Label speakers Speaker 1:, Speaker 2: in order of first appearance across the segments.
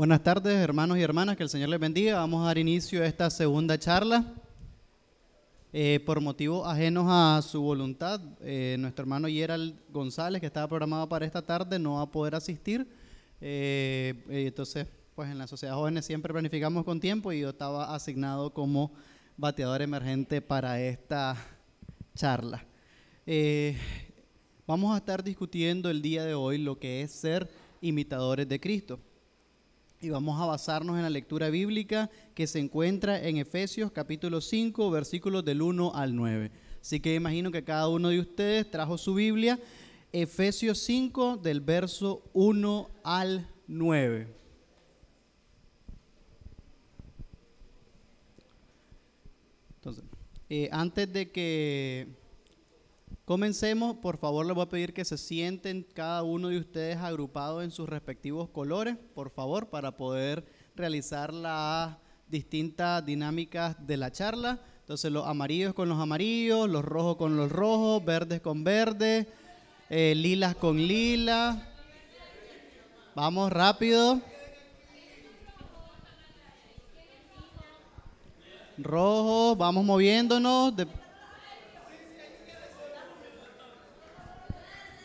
Speaker 1: Buenas tardes, hermanos y hermanas, que el Señor les bendiga. Vamos a dar inicio a esta segunda charla. Eh, por motivos ajenos a su voluntad, eh, nuestro hermano Gerald González, que estaba programado para esta tarde, no va a poder asistir. Eh, entonces, pues en la Sociedad Jóvenes siempre planificamos con tiempo y yo estaba asignado como bateador emergente para esta charla. vamos a estar discutiendo el día de hoy lo que es ser imitadores de Cristo y vamos a basarnos en la lectura bíblica que se encuentra en Efesios capítulo 5, versículos del 1 al 9. Así que imagino que cada uno de ustedes trajo su Biblia, Efesios 5 del verso 1 al 9. Entonces, eh, antes de que Comencemos, por favor les voy a pedir que se sienten cada uno de ustedes agrupados en sus respectivos colores, por favor, para poder realizar las distintas dinámicas de la charla. Entonces los amarillos con los amarillos, los rojos con los rojos, verdes con verdes, eh, lilas con lilas. Vamos rápido. Rojo, vamos moviéndonos.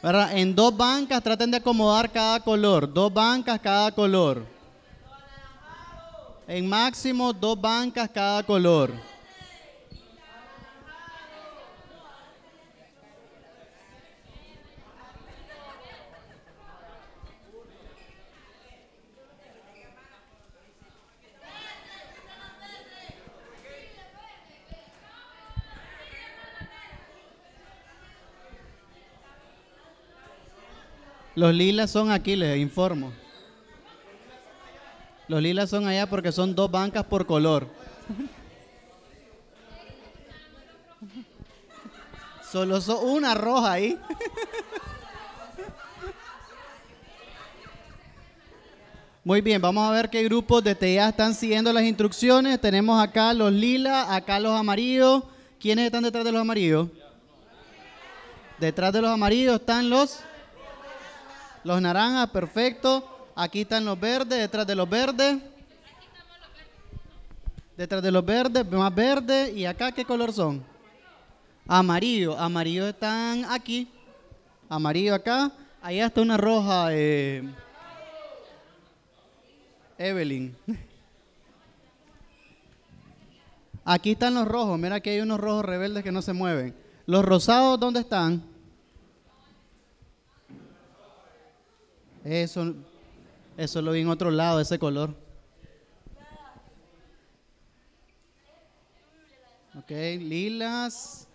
Speaker 1: En dos bancas traten de acomodar cada color. Dos bancas cada color. En máximo dos bancas cada color. Los lilas son aquí, les informo. Los lilas son allá porque son dos bancas por color. Solo son una roja ahí. Muy bien, vamos a ver qué grupos de TIA están siguiendo las instrucciones. Tenemos acá los lilas, acá los amarillos. ¿Quiénes están detrás de los amarillos? Detrás de los amarillos están los... Los naranjas, perfecto. Aquí están los verdes, detrás de los verdes. Detrás de los verdes, más verde. ¿Y acá qué color son? Amarillo. Amarillo están aquí. Amarillo acá. Allá está una roja. Eh, Evelyn. Aquí están los rojos. Mira que hay unos rojos rebeldes que no se mueven. Los rosados, ¿dónde están? Eso, eso lo vi en otro lado, ese color. Ok, lilas,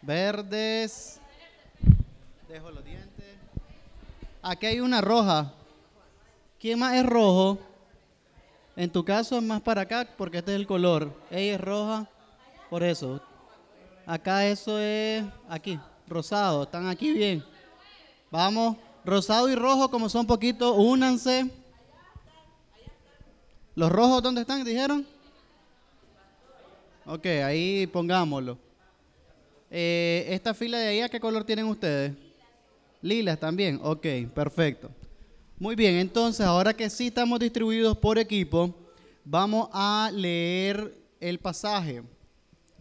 Speaker 1: verdes. Dejo los dientes. Aquí hay una roja. ¿Quién más es rojo? En tu caso es más para acá porque este es el color. Ella es roja, por eso. Acá eso es aquí, rosado. Están aquí bien. Vamos. Rosado y rojo, como son poquitos, únanse. ¿Los rojos dónde están? ¿Dijeron? Ok, ahí pongámoslo. Eh, esta fila de ahí, qué color tienen ustedes? Lilas también. Ok, perfecto. Muy bien, entonces ahora que sí estamos distribuidos por equipo, vamos a leer el pasaje.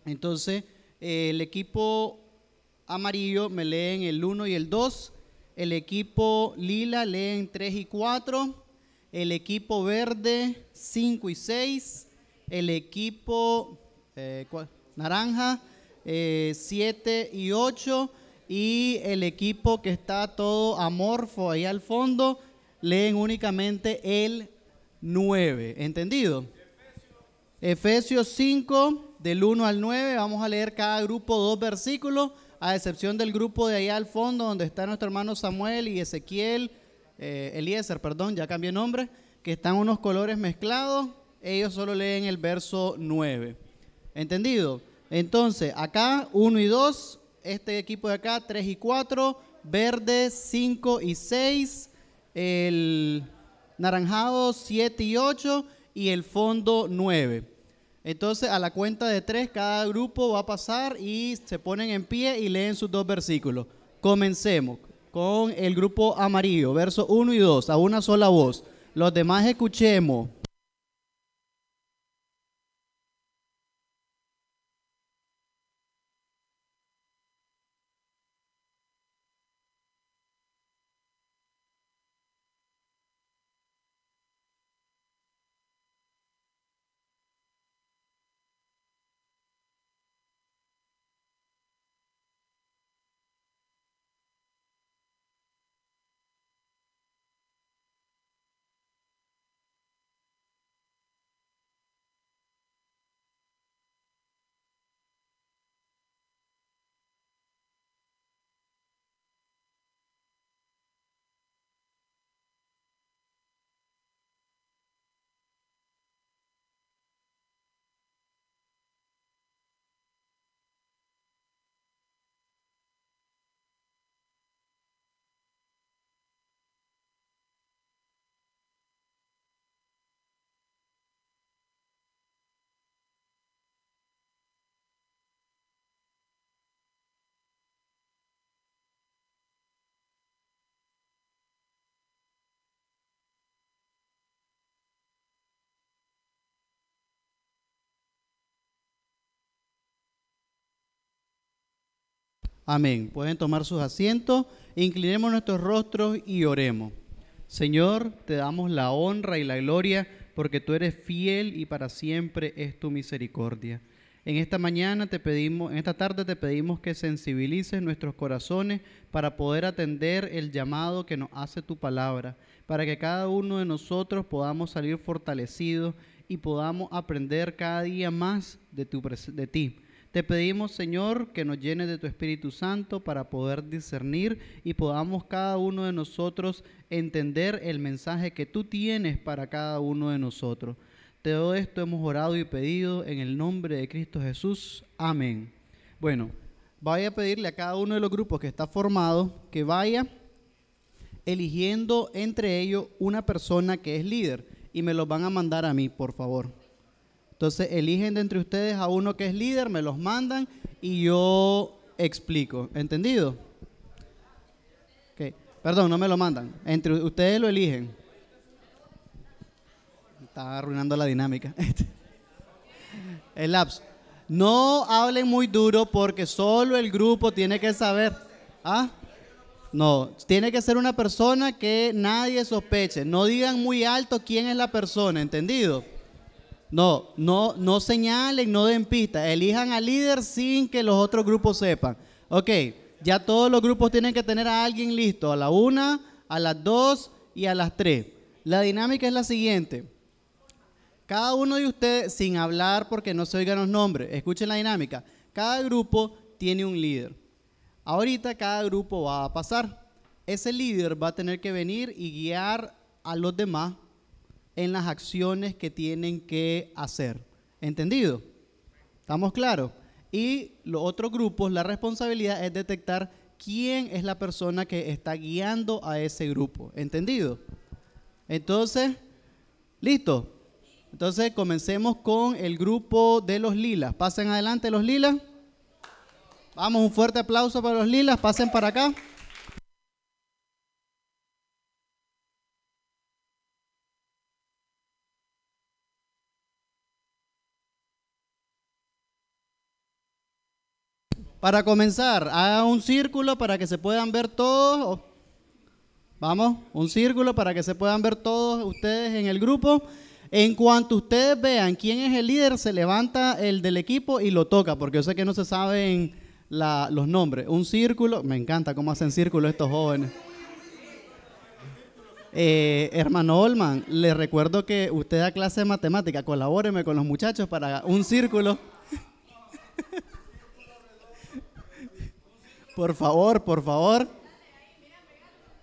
Speaker 1: Entonces, el equipo amarillo me leen el 1 y el 2 el equipo lila leen 3 y 4. El equipo verde 5 y 6. El equipo eh, naranja 7 eh, y 8. Y el equipo que está todo amorfo ahí al fondo leen únicamente el 9. ¿Entendido? Efesios 5 del 1 al 9. Vamos a leer cada grupo dos versículos a excepción del grupo de allá al fondo, donde está nuestro hermano Samuel y Ezequiel, eh, Eliezer, perdón, ya cambié nombre, que están unos colores mezclados, ellos solo leen el verso 9. ¿Entendido? Entonces, acá 1 y 2, este equipo de acá 3 y 4, verde 5 y 6, el naranjado 7 y 8 y el fondo 9. Entonces, a la cuenta de tres, cada grupo va a pasar y se ponen en pie y leen sus dos versículos. Comencemos con el grupo amarillo, versos 1 y 2, a una sola voz. Los demás escuchemos. Amén. Pueden tomar sus asientos, inclinemos nuestros rostros y oremos. Señor, te damos la honra y la gloria porque tú eres fiel y para siempre es tu misericordia. En esta mañana te pedimos, en esta tarde te pedimos que sensibilices nuestros corazones para poder atender el llamado que nos hace tu palabra, para que cada uno de nosotros podamos salir fortalecidos y podamos aprender cada día más de, tu, de ti te pedimos, Señor, que nos llenes de tu Espíritu Santo para poder discernir y podamos cada uno de nosotros entender el mensaje que tú tienes para cada uno de nosotros. Todo esto hemos orado y pedido en el nombre de Cristo Jesús. Amén. Bueno, voy a pedirle a cada uno de los grupos que está formado que vaya eligiendo entre ellos una persona que es líder y me los van a mandar a mí, por favor. Entonces eligen de entre ustedes a uno que es líder, me los mandan y yo explico. ¿Entendido? Perdón, no me lo mandan. Entre ustedes lo eligen. Está arruinando la dinámica. el. No hablen muy duro porque solo el grupo tiene que saber. ¿Ah? No, tiene que ser una persona que nadie sospeche. No digan muy alto quién es la persona, ¿entendido? No, no, no señalen, no den pistas. Elijan al líder sin que los otros grupos sepan. Ok, ya todos los grupos tienen que tener a alguien listo a la una, a las dos y a las tres. La dinámica es la siguiente. Cada uno de ustedes, sin hablar porque no se oigan los nombres, escuchen la dinámica. Cada grupo tiene un líder. Ahorita cada grupo va a pasar. Ese líder va a tener que venir y guiar a los demás en las acciones que tienen que hacer. ¿Entendido? ¿Estamos claros? Y los otros grupos, la responsabilidad es detectar quién es la persona que está guiando a ese grupo. ¿Entendido? Entonces, ¿listo? Entonces comencemos con el grupo de los lilas. Pasen adelante los lilas. Vamos, un fuerte aplauso para los lilas. Pasen para acá. Para comenzar, haga un círculo para que se puedan ver todos. Vamos, un círculo para que se puedan ver todos ustedes en el grupo. En cuanto ustedes vean quién es el líder, se levanta el del equipo y lo toca, porque yo sé que no se saben los nombres. Un círculo, me encanta cómo hacen círculo estos jóvenes. Eh, hermano Olman, le recuerdo que usted da clase de matemática, colabóreme con los muchachos para un círculo. Por favor, por favor.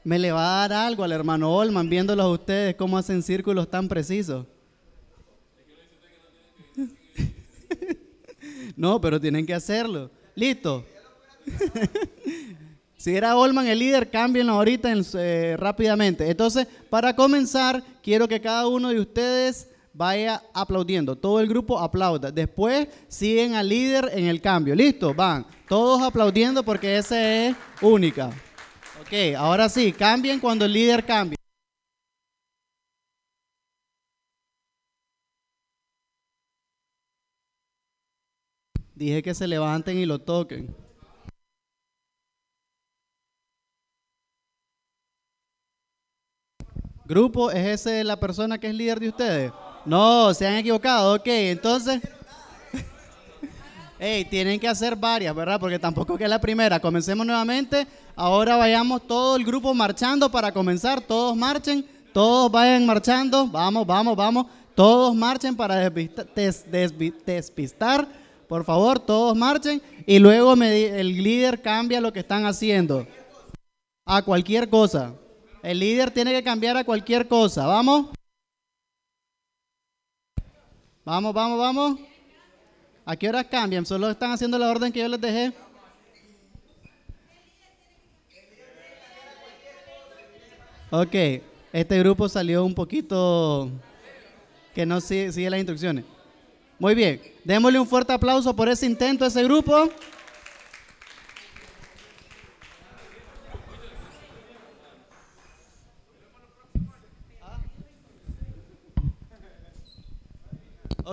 Speaker 1: Me le va a dar algo al hermano Olman viéndolos a ustedes cómo hacen círculos tan precisos. no, pero tienen que hacerlo. Listo. si era Olman el líder, cámbienlo ahorita eh, rápidamente. Entonces, para comenzar, quiero que cada uno de ustedes vaya aplaudiendo. Todo el grupo aplauda. Después siguen al líder en el cambio. Listo, van. Todos aplaudiendo porque esa es única. Ok, ahora sí, cambien cuando el líder cambie. Dije que se levanten y lo toquen. Grupo, ¿es ese la persona que es líder de ustedes? No, se han equivocado. Ok, entonces... Hey, tienen que hacer varias, ¿verdad? Porque tampoco que es la primera. Comencemos nuevamente. Ahora vayamos todo el grupo marchando para comenzar. Todos marchen, todos vayan marchando. Vamos, vamos, vamos. Todos marchen para despistar. Por favor, todos marchen. Y luego el líder cambia lo que están haciendo. A cualquier cosa. El líder tiene que cambiar a cualquier cosa. ¿Vamos? Vamos, vamos, vamos. ¿A qué horas cambian? ¿Solo están haciendo la orden que yo les dejé? Ok, este grupo salió un poquito que no sigue, sigue las instrucciones. Muy bien, démosle un fuerte aplauso por ese intento a ese grupo.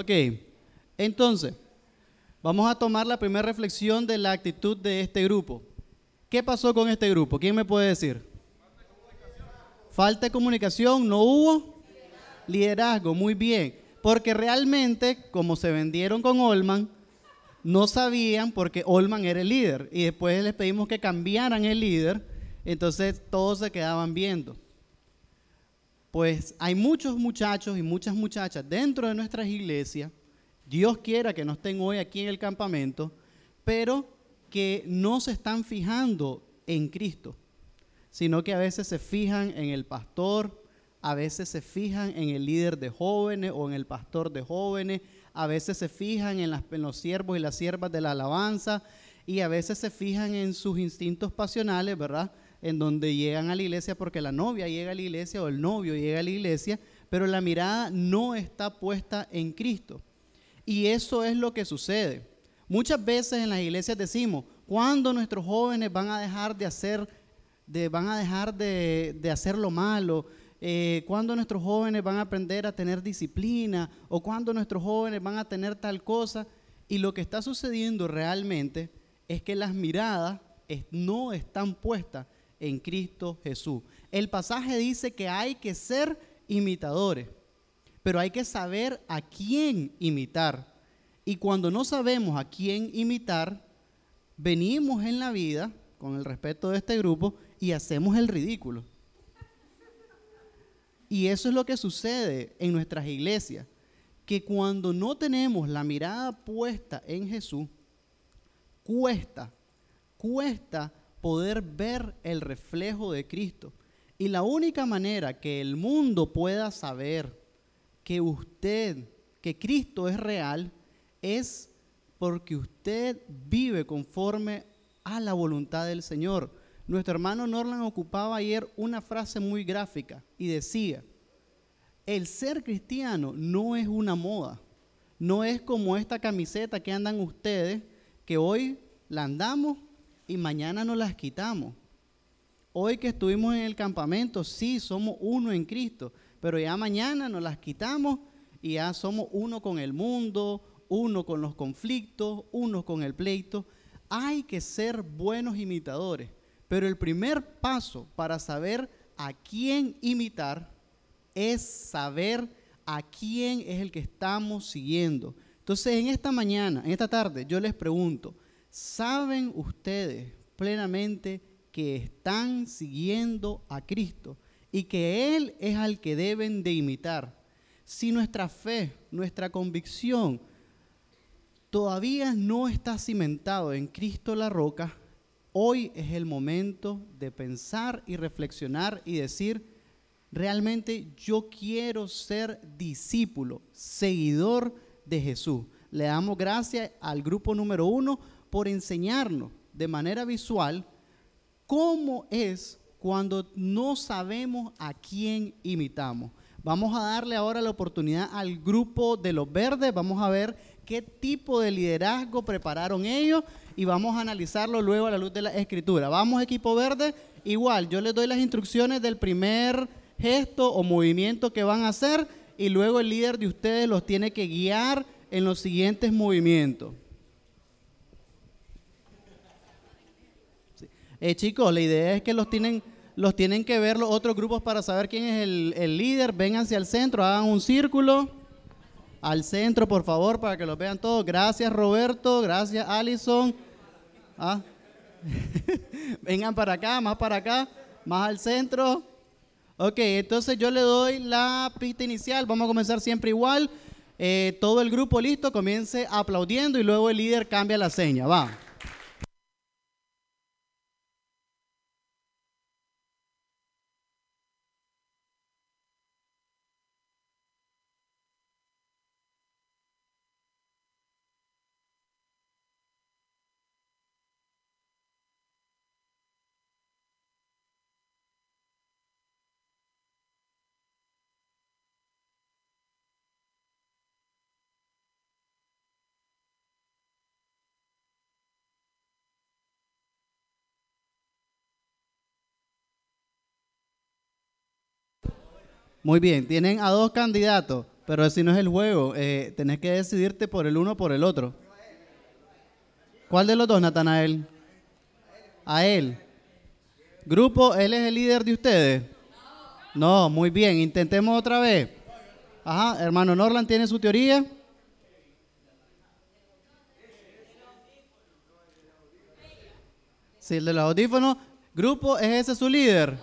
Speaker 1: Ok, entonces, Vamos a tomar la primera reflexión de la actitud de este grupo. ¿Qué pasó con este grupo? ¿Quién me puede decir? Falta de comunicación, no hubo liderazgo, muy bien. Porque realmente, como se vendieron con Olman, no sabían porque Olman era el líder. Y después les pedimos que cambiaran el líder, entonces todos se quedaban viendo. Pues hay muchos muchachos y muchas muchachas dentro de nuestras iglesias Dios quiera que no estén hoy aquí en el campamento, pero que no se están fijando en Cristo, sino que a veces se fijan en el pastor, a veces se fijan en el líder de jóvenes o en el pastor de jóvenes, a veces se fijan en, los siervos y las siervas de la alabanza y a veces se fijan en sus instintos pasionales, ¿verdad? En donde llegan a la iglesia porque la novia llega a la iglesia o el novio llega a la iglesia, pero la mirada no está puesta en Cristo. Y eso es lo que sucede. Muchas veces en las iglesias decimos, ¿cuándo nuestros jóvenes van a dejar de hacer, de, van a dejar de, hacer lo malo? Eh, ¿Cuándo nuestros jóvenes van a aprender a tener disciplina? ¿O cuándo nuestros jóvenes van a tener tal cosa? Y lo que está sucediendo realmente es que las miradas no están puestas en Cristo Jesús. El pasaje dice que hay que ser imitadores pero hay que saber a quién imitar. Y cuando no sabemos a quién imitar, venimos en la vida, con el respeto de este grupo, y hacemos el ridículo. Y eso es lo que sucede en nuestras iglesias, que cuando no tenemos la mirada puesta en Jesús, cuesta, cuesta poder ver el reflejo de Cristo. Y la única manera que el mundo pueda saber que usted, que Cristo es real, es porque usted vive conforme a la voluntad del Señor. Nuestro hermano Norland ocupaba ayer una frase muy gráfica y decía, el ser cristiano no es una moda, no es como esta camiseta que andan ustedes, que hoy la andamos y mañana nos las quitamos. Hoy que estuvimos en el campamento, sí, somos uno en Cristo, pero ya mañana nos las quitamos y ya somos uno con el mundo, uno con los conflictos, uno con el pleito. Hay que ser buenos imitadores, pero el primer paso para saber a quién imitar es saber a quién es el que estamos siguiendo. Entonces, en esta mañana, en esta tarde, yo les pregunto, ¿saben ustedes plenamente que están siguiendo a Cristo? y que Él es al que deben de imitar. Si nuestra fe, nuestra convicción todavía no está cimentado en Cristo la roca, hoy es el momento de pensar y reflexionar y decir, realmente yo quiero ser discípulo, seguidor de Jesús. Le damos gracias al grupo número uno por enseñarnos de manera visual cómo es cuando no sabemos a quién imitamos. Vamos a darle ahora la oportunidad al grupo de los verdes, vamos a ver qué tipo de liderazgo prepararon ellos y vamos a analizarlo luego a la luz de la escritura. Vamos equipo verde, igual, yo les doy las instrucciones del primer gesto o movimiento que van a hacer y luego el líder de ustedes los tiene que guiar en los siguientes movimientos. Eh, chicos, la idea es que los tienen, los tienen que ver los otros grupos para saber quién es el, el líder. Vengan hacia el centro, hagan un círculo. Al centro, por favor, para que los vean todos. Gracias, Roberto. Gracias, Alison. Ah. Vengan para acá, más para acá, más al centro. Ok, entonces yo le doy la pista inicial. Vamos a comenzar siempre igual. Eh, todo el grupo listo, comience aplaudiendo y luego el líder cambia la seña. Va. Muy bien, tienen a dos candidatos, pero si no es el juego, eh, tenés que decidirte por el uno o por el otro. ¿Cuál de los dos, Natanael? A él. Grupo, ¿él es el líder de ustedes? No, muy bien, intentemos otra vez. Ajá, hermano Norland tiene su teoría. Sí, el de los audífonos. Grupo, ¿es ese su líder?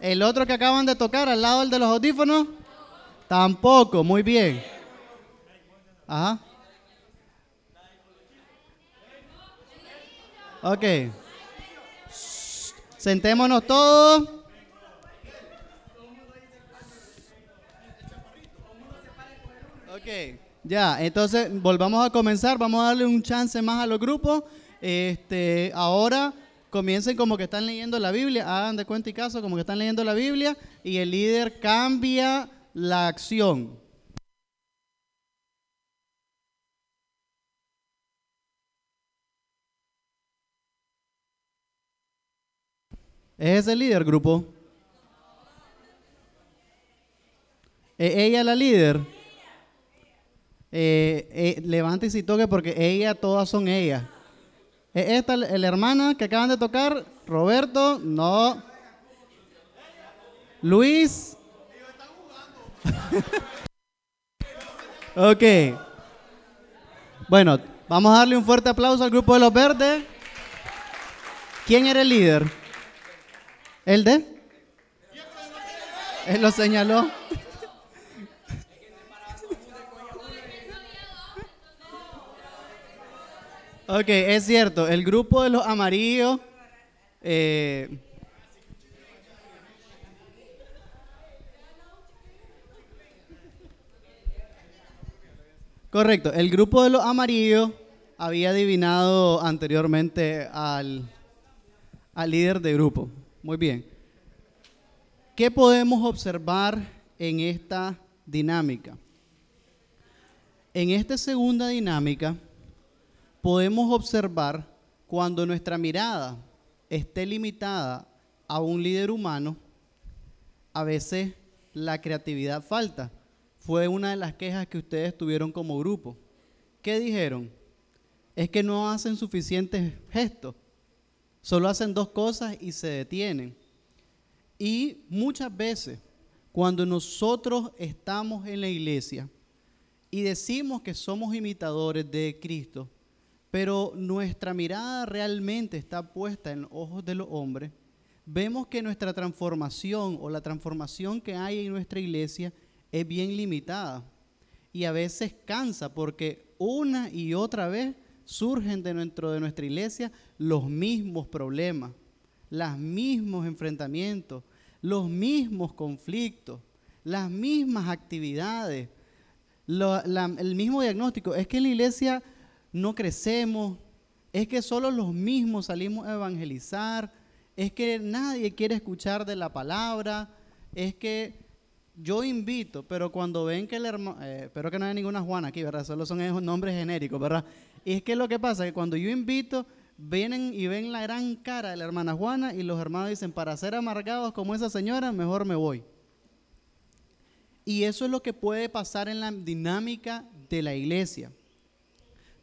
Speaker 1: El otro que acaban de tocar al lado del de los audífonos. Tampoco, muy bien. Ajá. Ok. Sentémonos todos. Ok. Ya, entonces volvamos a comenzar. Vamos a darle un chance más a los grupos. Este, ahora comiencen como que están leyendo la Biblia, hagan de cuenta y caso como que están leyendo la Biblia y el líder cambia la acción. ¿Es ese el líder, grupo? ¿Es ella la líder? Eh, eh, levántese y toque porque ella, todas son ellas. Esta la hermana que acaban de tocar, Roberto, no. Luis. ok. Bueno, vamos a darle un fuerte aplauso al grupo de los verdes. ¿Quién era el líder? ¿El de? Él lo señaló. Ok, es cierto, el grupo de los amarillos... Eh, correcto, el grupo de los amarillos había adivinado anteriormente al, al líder de grupo. Muy bien. ¿Qué podemos observar en esta dinámica? En esta segunda dinámica podemos observar cuando nuestra mirada esté limitada a un líder humano, a veces la creatividad falta. Fue una de las quejas que ustedes tuvieron como grupo. ¿Qué dijeron? Es que no hacen suficientes gestos. Solo hacen dos cosas y se detienen. Y muchas veces, cuando nosotros estamos en la iglesia y decimos que somos imitadores de Cristo, pero nuestra mirada realmente está puesta en los ojos de los hombres, vemos que nuestra transformación o la transformación que hay en nuestra iglesia es bien limitada y a veces cansa porque una y otra vez surgen dentro de nuestra iglesia los mismos problemas, los mismos enfrentamientos, los mismos conflictos, las mismas actividades, el mismo diagnóstico. Es que la iglesia no crecemos, es que solo los mismos salimos a evangelizar, es que nadie quiere escuchar de la palabra, es que yo invito, pero cuando ven que el hermano, eh, espero que no haya ninguna Juana aquí, ¿verdad? Solo son esos nombres genéricos, ¿verdad? Y es que lo que pasa es que cuando yo invito, vienen y ven la gran cara de la hermana Juana y los hermanos dicen, para ser amargados como esa señora, mejor me voy. Y eso es lo que puede pasar en la dinámica de la iglesia.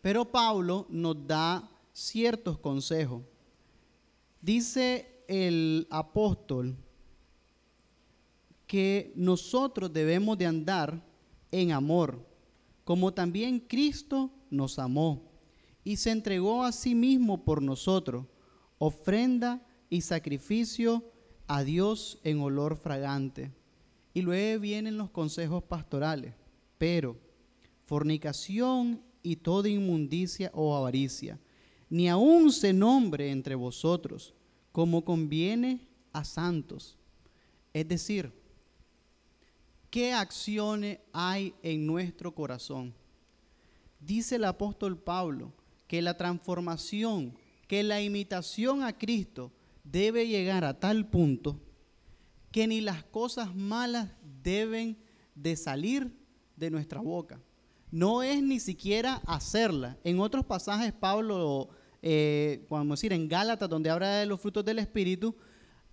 Speaker 1: Pero Pablo nos da ciertos consejos. Dice el apóstol que nosotros debemos de andar en amor, como también Cristo nos amó y se entregó a sí mismo por nosotros, ofrenda y sacrificio a Dios en olor fragante. Y luego vienen los consejos pastorales, pero fornicación y toda inmundicia o avaricia, ni aun se nombre entre vosotros, como conviene a santos. Es decir, ¿qué acciones hay en nuestro corazón? Dice el apóstol Pablo que la transformación, que la imitación a Cristo debe llegar a tal punto que ni las cosas malas deben de salir de nuestra boca. No es ni siquiera hacerla. En otros pasajes Pablo, eh, decir, en Gálatas, donde habla de los frutos del Espíritu,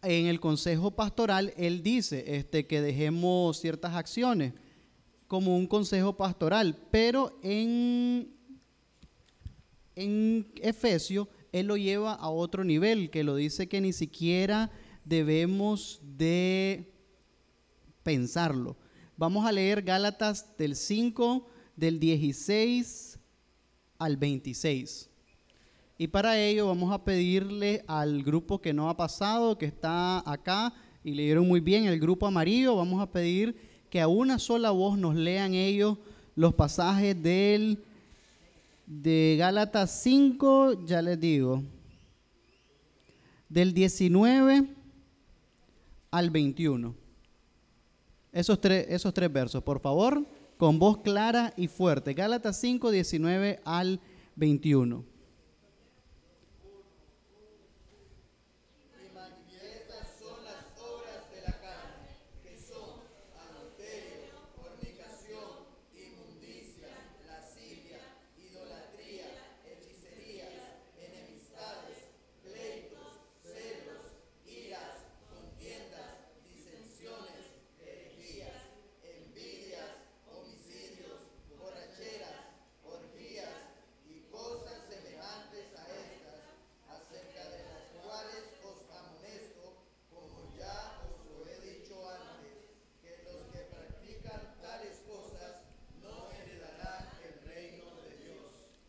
Speaker 1: en el consejo pastoral, él dice este, que dejemos ciertas acciones como un consejo pastoral, pero en, en Efesio él lo lleva a otro nivel, que lo dice que ni siquiera debemos de pensarlo. Vamos a leer Gálatas del 5, del 16 al 26. Y para ello vamos a pedirle al grupo que no ha pasado, que está acá y leyeron muy bien, el grupo amarillo, vamos a pedir que a una sola voz nos lean ellos los pasajes del de Gálatas 5, ya les digo, del 19 al 21. Esos tres, esos tres versos, por favor, con voz clara y fuerte. Gálatas 5, 19 al 21.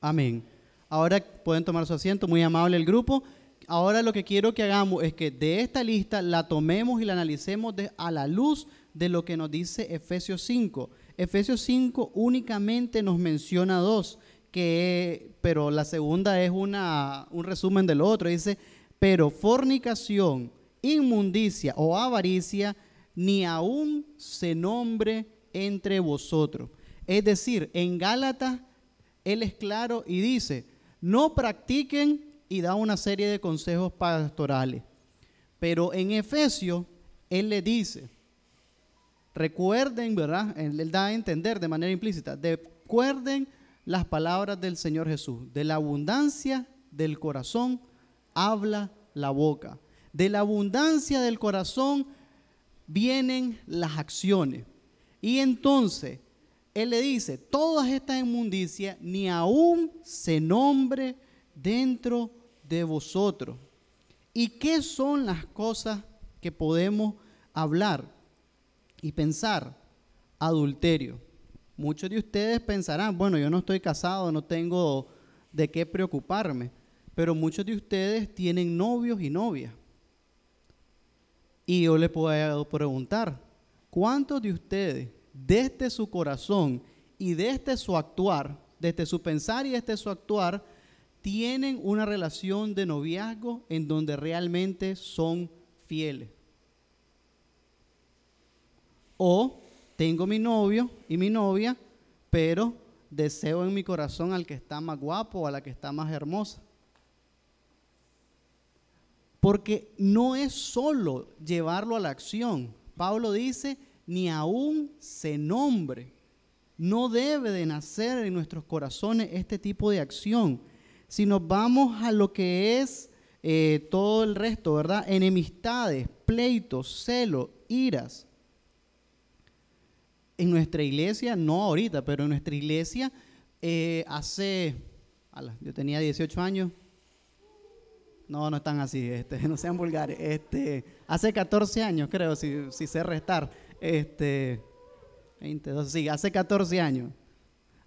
Speaker 1: Amén. Ahora pueden tomar su asiento, muy amable el grupo. Ahora lo que quiero que hagamos es que de esta lista la tomemos y la analicemos a la luz de lo que nos dice Efesios 5. Efesios 5 únicamente nos menciona dos, que, pero la segunda es una, un resumen del otro. Dice, pero fornicación, inmundicia o avaricia, ni aún se nombre entre vosotros. Es decir, en Gálatas él es claro y dice, no practiquen y da una serie de consejos pastorales. Pero en Efesios, Él le dice, recuerden, ¿verdad? Él da a entender de manera implícita, recuerden las palabras del Señor Jesús, de la abundancia del corazón habla la boca. De la abundancia del corazón vienen las acciones. Y entonces, él le dice, todas estas inmundicias ni aún se nombre dentro de vosotros. ¿Y qué son las cosas que podemos hablar y pensar? Adulterio. Muchos de ustedes pensarán, bueno, yo no estoy casado, no tengo de qué preocuparme, pero muchos de ustedes tienen novios y novias. Y yo les puedo preguntar, ¿cuántos de ustedes desde su corazón y desde su actuar, desde su pensar y desde su actuar, tienen una relación de noviazgo en donde realmente son fieles. O tengo mi novio y mi novia, pero deseo en mi corazón al que está más guapo o a la que está más hermosa. Porque no es solo llevarlo a la acción. Pablo dice, ni aún se nombre. No debe de nacer en nuestros corazones este tipo de acción. Si nos vamos a lo que es eh, todo el resto, ¿verdad? Enemistades, pleitos, celos, iras. En nuestra iglesia, no ahorita, pero en nuestra iglesia eh, hace, yo tenía 18 años, No, no están así, este, no sean vulgares. Este, hace 14 años, creo, si, si sé restar. Este, 22, sí, hace 14 años.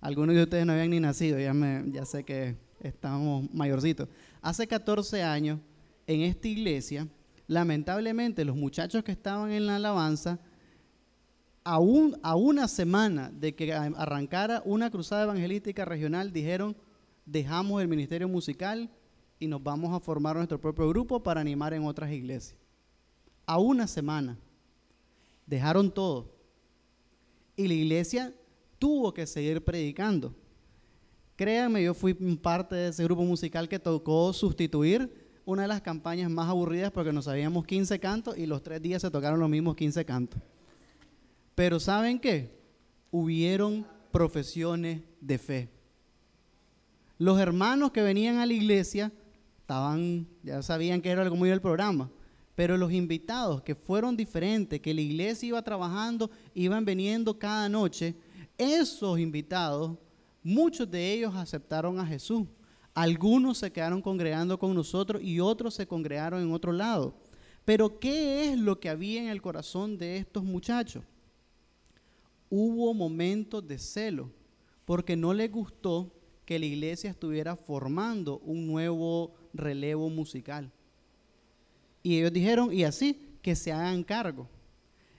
Speaker 1: Algunos de ustedes no habían ni nacido, ya, me, ya sé que estamos mayorcitos. Hace 14 años, en esta iglesia, lamentablemente los muchachos que estaban en la alabanza, a, a una semana de que arrancara una cruzada evangelística regional, dijeron, dejamos el ministerio musical y nos vamos a formar nuestro propio grupo para animar en otras iglesias. A una semana. Dejaron todo. Y la iglesia tuvo que seguir predicando. Créanme, yo fui parte de ese grupo musical que tocó sustituir una de las campañas más aburridas porque nos sabíamos 15 cantos y los tres días se tocaron los mismos 15 cantos. Pero ¿saben qué? Hubieron profesiones de fe. Los hermanos que venían a la iglesia estaban, ya sabían que era algo muy del programa, pero los invitados que fueron diferentes, que la iglesia iba trabajando, iban viniendo cada noche, esos invitados, muchos de ellos aceptaron a Jesús. Algunos se quedaron congregando con nosotros y otros se congregaron en otro lado. Pero ¿qué es lo que había en el corazón de estos muchachos? Hubo momentos de celo, porque no les gustó que la iglesia estuviera formando un nuevo relevo musical. Y ellos dijeron, y así, que se hagan cargo.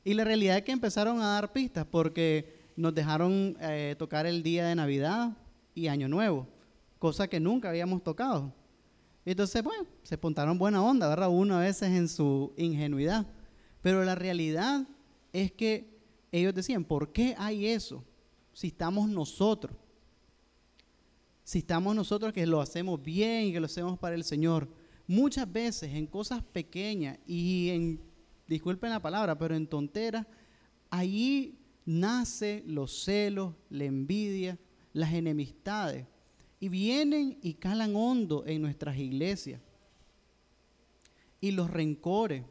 Speaker 1: Y la realidad es que empezaron a dar pistas porque nos dejaron eh, tocar el día de Navidad y Año Nuevo, cosa que nunca habíamos tocado. Entonces, bueno, se pontaron buena onda, ¿verdad? Uno a veces en su ingenuidad. Pero la realidad es que ellos decían, ¿por qué hay eso? Si estamos nosotros. Si estamos nosotros que lo hacemos bien y que lo hacemos para el Señor. Muchas veces en cosas pequeñas y en, disculpen la palabra, pero en tonteras, ahí nace los celos, la envidia, las enemistades. Y vienen y calan hondo en nuestras iglesias. Y los rencores.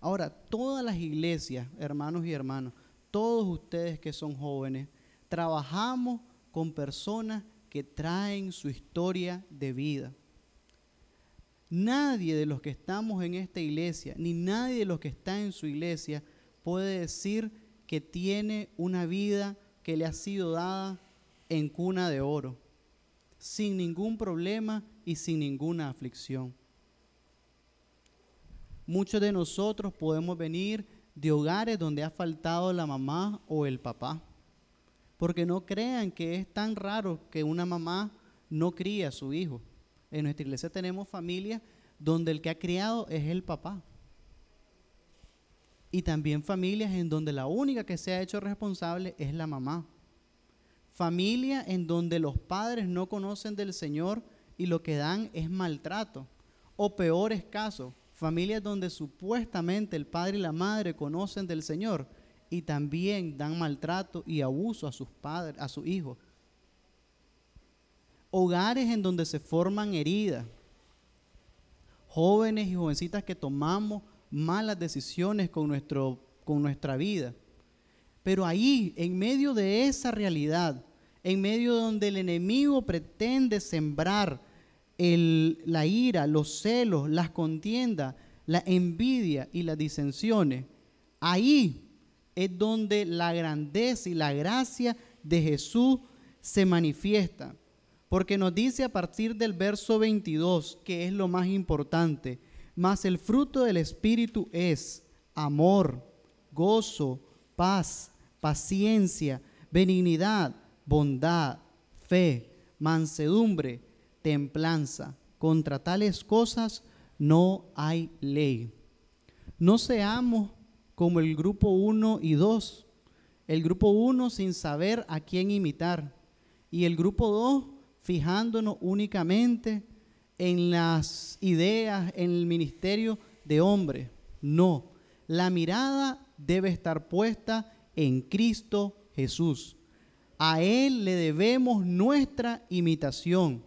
Speaker 1: Ahora, todas las iglesias, hermanos y hermanas, todos ustedes que son jóvenes, trabajamos con personas que traen su historia de vida. Nadie de los que estamos en esta iglesia, ni nadie de los que está en su iglesia, puede decir que tiene una vida que le ha sido dada en cuna de oro, sin ningún problema y sin ninguna aflicción. Muchos de nosotros podemos venir de hogares donde ha faltado la mamá o el papá, porque no crean que es tan raro que una mamá no cría a su hijo. En nuestra iglesia tenemos familias donde el que ha criado es el papá y también familias en donde la única que se ha hecho responsable es la mamá. Familia en donde los padres no conocen del Señor y lo que dan es maltrato. O peores casos, familias donde supuestamente el padre y la madre conocen del Señor y también dan maltrato y abuso a sus padres, a sus hijos. Hogares en donde se forman heridas. Jóvenes y jovencitas que tomamos malas decisiones con, nuestro, con nuestra vida. Pero ahí, en medio de esa realidad, en medio donde el enemigo pretende sembrar la ira, los celos, las contiendas, la envidia y las disensiones, ahí es donde la grandeza y la gracia de Jesús se manifiesta. Porque nos dice a partir del verso 22, que es lo más importante, mas el fruto del Espíritu es amor, gozo, paz, paciencia, benignidad, bondad, fe, mansedumbre, templanza. Contra tales cosas no hay ley. No seamos como el grupo 1 y 2. El grupo 1 sin saber a quién imitar. Y el grupo 2 fijándonos únicamente en las ideas, en el ministerio de hombre. No, la mirada debe estar puesta en Cristo Jesús. A Él le debemos nuestra imitación.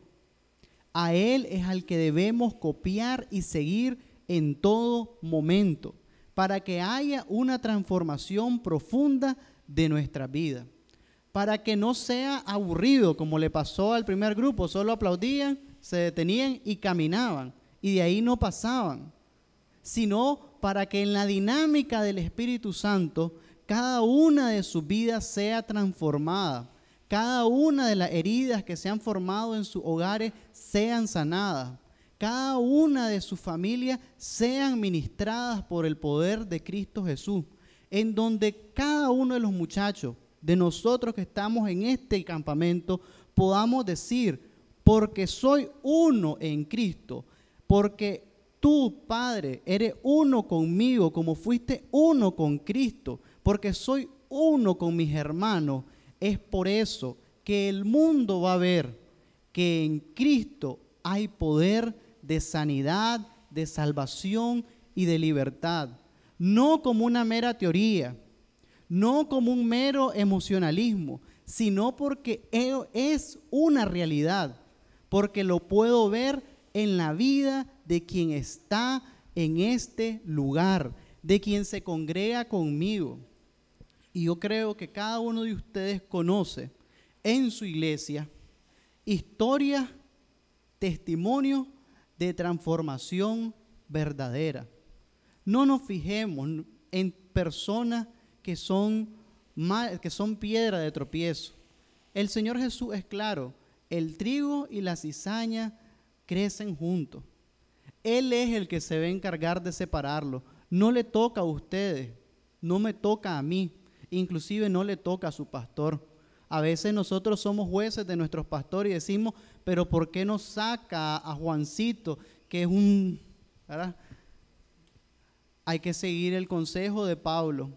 Speaker 1: A Él es al que debemos copiar y seguir en todo momento, para que haya una transformación profunda de nuestra vida. Para que no sea aburrido como le pasó al primer grupo, solo aplaudían se detenían y caminaban y de ahí no pasaban, sino para que en la dinámica del Espíritu Santo cada una de sus vidas sea transformada, cada una de las heridas que se han formado en sus hogares sean sanadas, cada una de sus familias sean ministradas por el poder de Cristo Jesús, en donde cada uno de los muchachos, de nosotros que estamos en este campamento, podamos decir, porque soy uno en Cristo, porque tú, Padre, eres uno conmigo como fuiste uno con Cristo, porque soy uno con mis hermanos, es por eso que el mundo va a ver que en Cristo hay poder de sanidad, de salvación y de libertad. No como una mera teoría, no como un mero emocionalismo, sino porque es una realidad, porque lo puedo ver en la vida de quien está en este lugar, de quien se congrega conmigo. Y yo creo que cada uno de ustedes conoce en su iglesia historias, testimonios de transformación verdadera. No nos fijemos en personas que son, que son piedra de tropiezo. El Señor Jesús es claro, el trigo y la cizaña crecen juntos. Él es el que se va a encargar de separarlo. No le toca a ustedes, no me toca a mí, inclusive no le toca a su pastor. A veces nosotros somos jueces de nuestros pastores y decimos, pero ¿por qué no saca a Juancito, que es un... Hay que seguir el consejo de Pablo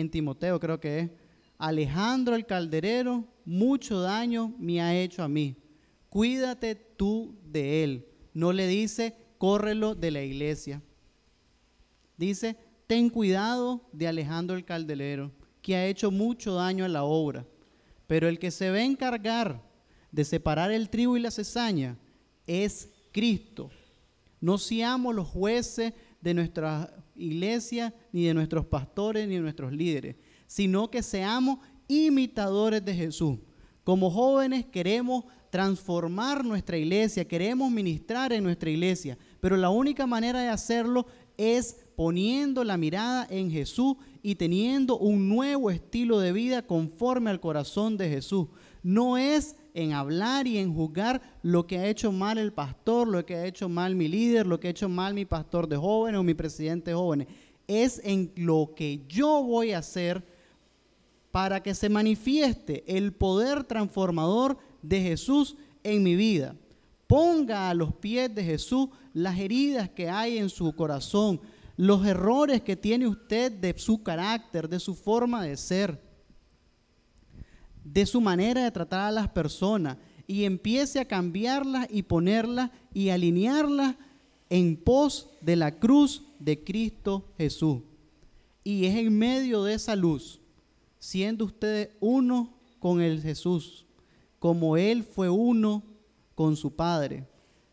Speaker 1: en Timoteo, creo que es. Alejandro el calderero, mucho daño me ha hecho a mí. Cuídate tú de él. No le dice, córrelo de la iglesia. Dice, ten cuidado de Alejandro el calderero, que ha hecho mucho daño a la obra. Pero el que se va a encargar de separar el trigo y la cesaña es Cristo. No seamos los jueces de nuestra iglesia, ni de nuestros pastores, ni de nuestros líderes, sino que seamos imitadores de Jesús. Como jóvenes queremos transformar nuestra iglesia, queremos ministrar en nuestra iglesia, pero la única manera de hacerlo es poniendo la mirada en Jesús y teniendo un nuevo estilo de vida conforme al corazón de Jesús. No es en hablar y en juzgar lo que ha hecho mal el pastor, lo que ha hecho mal mi líder, lo que ha hecho mal mi pastor de jóvenes o mi presidente de jóvenes. Es en lo que yo voy a hacer para que se manifieste el poder transformador de Jesús en mi vida. Ponga a los pies de Jesús las heridas que hay en su corazón, los errores que tiene usted de su carácter, de su forma de ser, de su manera de tratar a las personas y empiece a cambiarlas y ponerlas y alinearlas en pos de la cruz de Cristo Jesús. Y es en medio de esa luz, siendo usted uno con el Jesús, como Él fue uno con su Padre,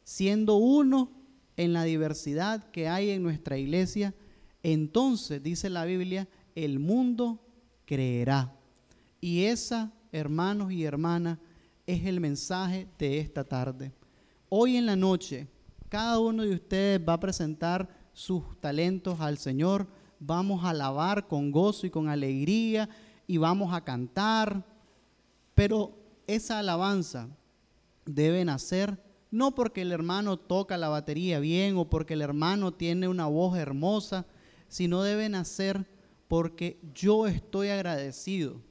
Speaker 1: siendo uno en la diversidad que hay en nuestra iglesia, entonces, dice la Biblia, el mundo creerá. Y esa, hermanos y hermanas, es el mensaje de esta tarde. Hoy en la noche, cada uno de ustedes va a presentar sus talentos al Señor. Vamos a alabar con gozo y con alegría y vamos a cantar. Pero esa alabanza debe nacer no porque el hermano toca la batería bien o porque el hermano tiene una voz hermosa, sino deben hacer porque yo estoy agradecido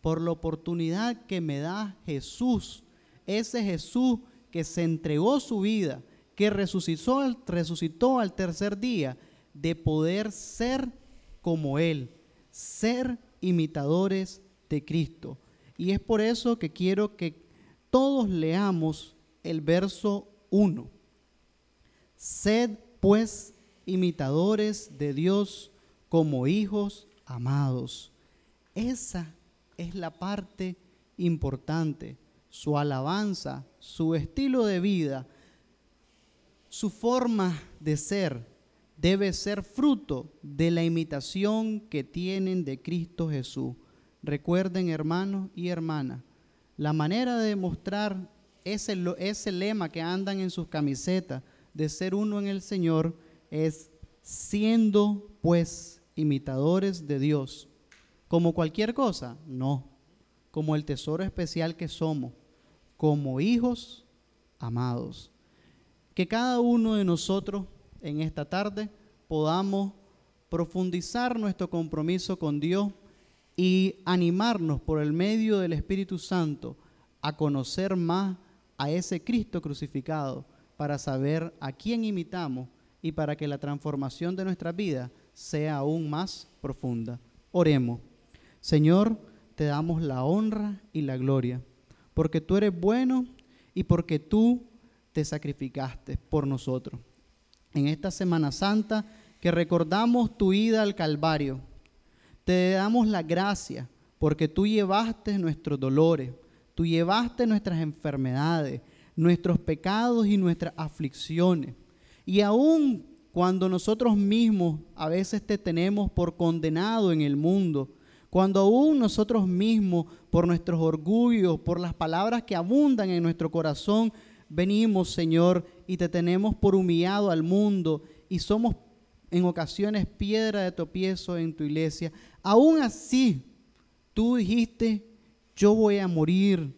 Speaker 1: por la oportunidad que me da Jesús, ese Jesús que se entregó su vida, que resucitó, al tercer día, de poder ser como Él, ser imitadores de Cristo. Y es por eso que quiero que todos leamos el verso 1. Sed pues imitadores de Dios como hijos amados. Esa es la parte importante. Su alabanza, su estilo de vida, su forma de ser debe ser fruto de la imitación que tienen de Cristo Jesús. Recuerden, hermanos y hermanas, la manera de mostrar ese, ese lema que andan en sus camisetas, de ser uno en el Señor es siendo pues imitadores de Dios. Como cualquier cosa, no. Como el tesoro especial que somos, como hijos amados. Que cada uno de nosotros en esta tarde podamos profundizar nuestro compromiso con Dios y animarnos por el medio del Espíritu Santo a conocer más a ese Cristo crucificado para saber a quién imitamos y para que la transformación de nuestra vida sea aún más profunda. Oremos. Señor, te damos la honra y la gloria, porque tú eres bueno y porque tú te sacrificaste por nosotros. En esta Semana Santa que recordamos tu ida al Calvario, te damos la gracia porque tú llevaste nuestros dolores, tú llevaste nuestras enfermedades, nuestros pecados y nuestras aflicciones. Y aún cuando nosotros mismos a veces te tenemos por condenado en el mundo, cuando aún nosotros mismos por nuestros orgullos, por las palabras que abundan en nuestro corazón, venimos, Señor, y te tenemos por humillado al mundo y somos en ocasiones piedra de tropiezo en tu iglesia. Aún así, tú dijiste, yo voy a morir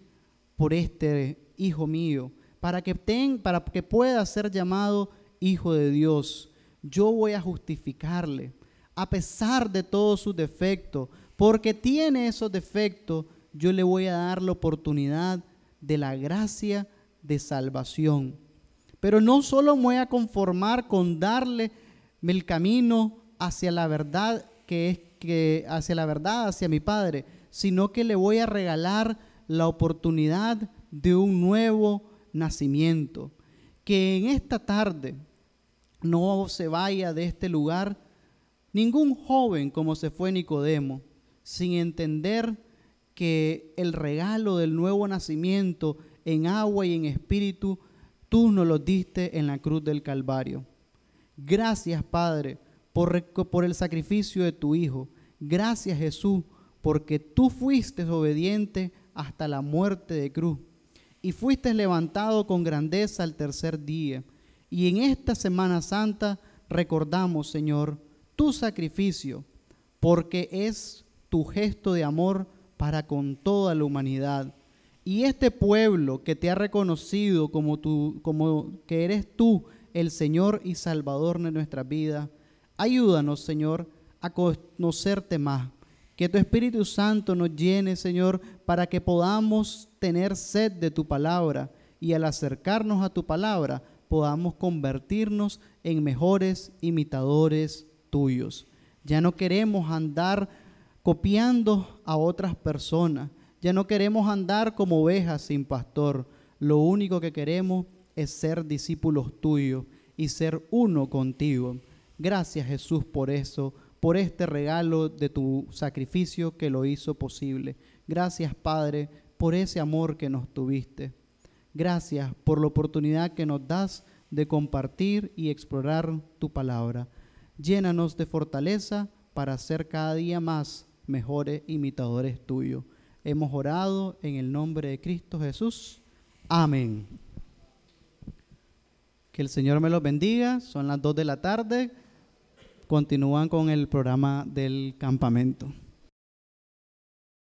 Speaker 1: por este hijo mío, para que, ten, para que pueda ser llamado hijo de Dios. Yo voy a justificarle, a pesar de todos sus defectos, porque tiene esos defectos, yo le voy a dar la oportunidad de la gracia de salvación. Pero no solo me voy a conformar con darle el camino hacia la verdad que es que hacia la verdad, hacia mi Padre, sino que le voy a regalar la oportunidad de un nuevo nacimiento. Que en esta tarde no se vaya de este lugar ningún joven como se fue Nicodemo, sin entender que el regalo del nuevo nacimiento en agua y en espíritu, tú nos lo diste en la cruz del Calvario. Gracias, Padre, por, el sacrificio de tu Hijo. Gracias, Jesús, porque tú fuiste obediente hasta la muerte de cruz y fuiste levantado con grandeza al tercer día. Y en esta Semana Santa recordamos, Señor, tu sacrificio, porque es tu gesto de amor para con toda la humanidad. Y este pueblo que te ha reconocido como, tú, como que eres tú el Señor y Salvador de nuestra vida, ayúdanos, Señor, a conocerte más. Que tu Espíritu Santo nos llene, Señor, para que podamos tener sed de tu palabra y al acercarnos a tu palabra podamos convertirnos en mejores imitadores tuyos. Ya no queremos andar copiando a otras personas ya no queremos andar como ovejas sin pastor. Lo único que queremos es ser discípulos tuyos y ser uno contigo. Gracias Jesús por eso, por este regalo de tu sacrificio que lo hizo posible. Gracias Padre por ese amor que nos tuviste. Gracias por la oportunidad que nos das de compartir y explorar tu palabra. Llénanos de fortaleza para ser cada día más mejores imitadores tuyos. Hemos orado en el nombre de Cristo Jesús. Amén. Que el Señor me los bendiga. Son las 2 de la tarde. Continúan con el programa del campamento.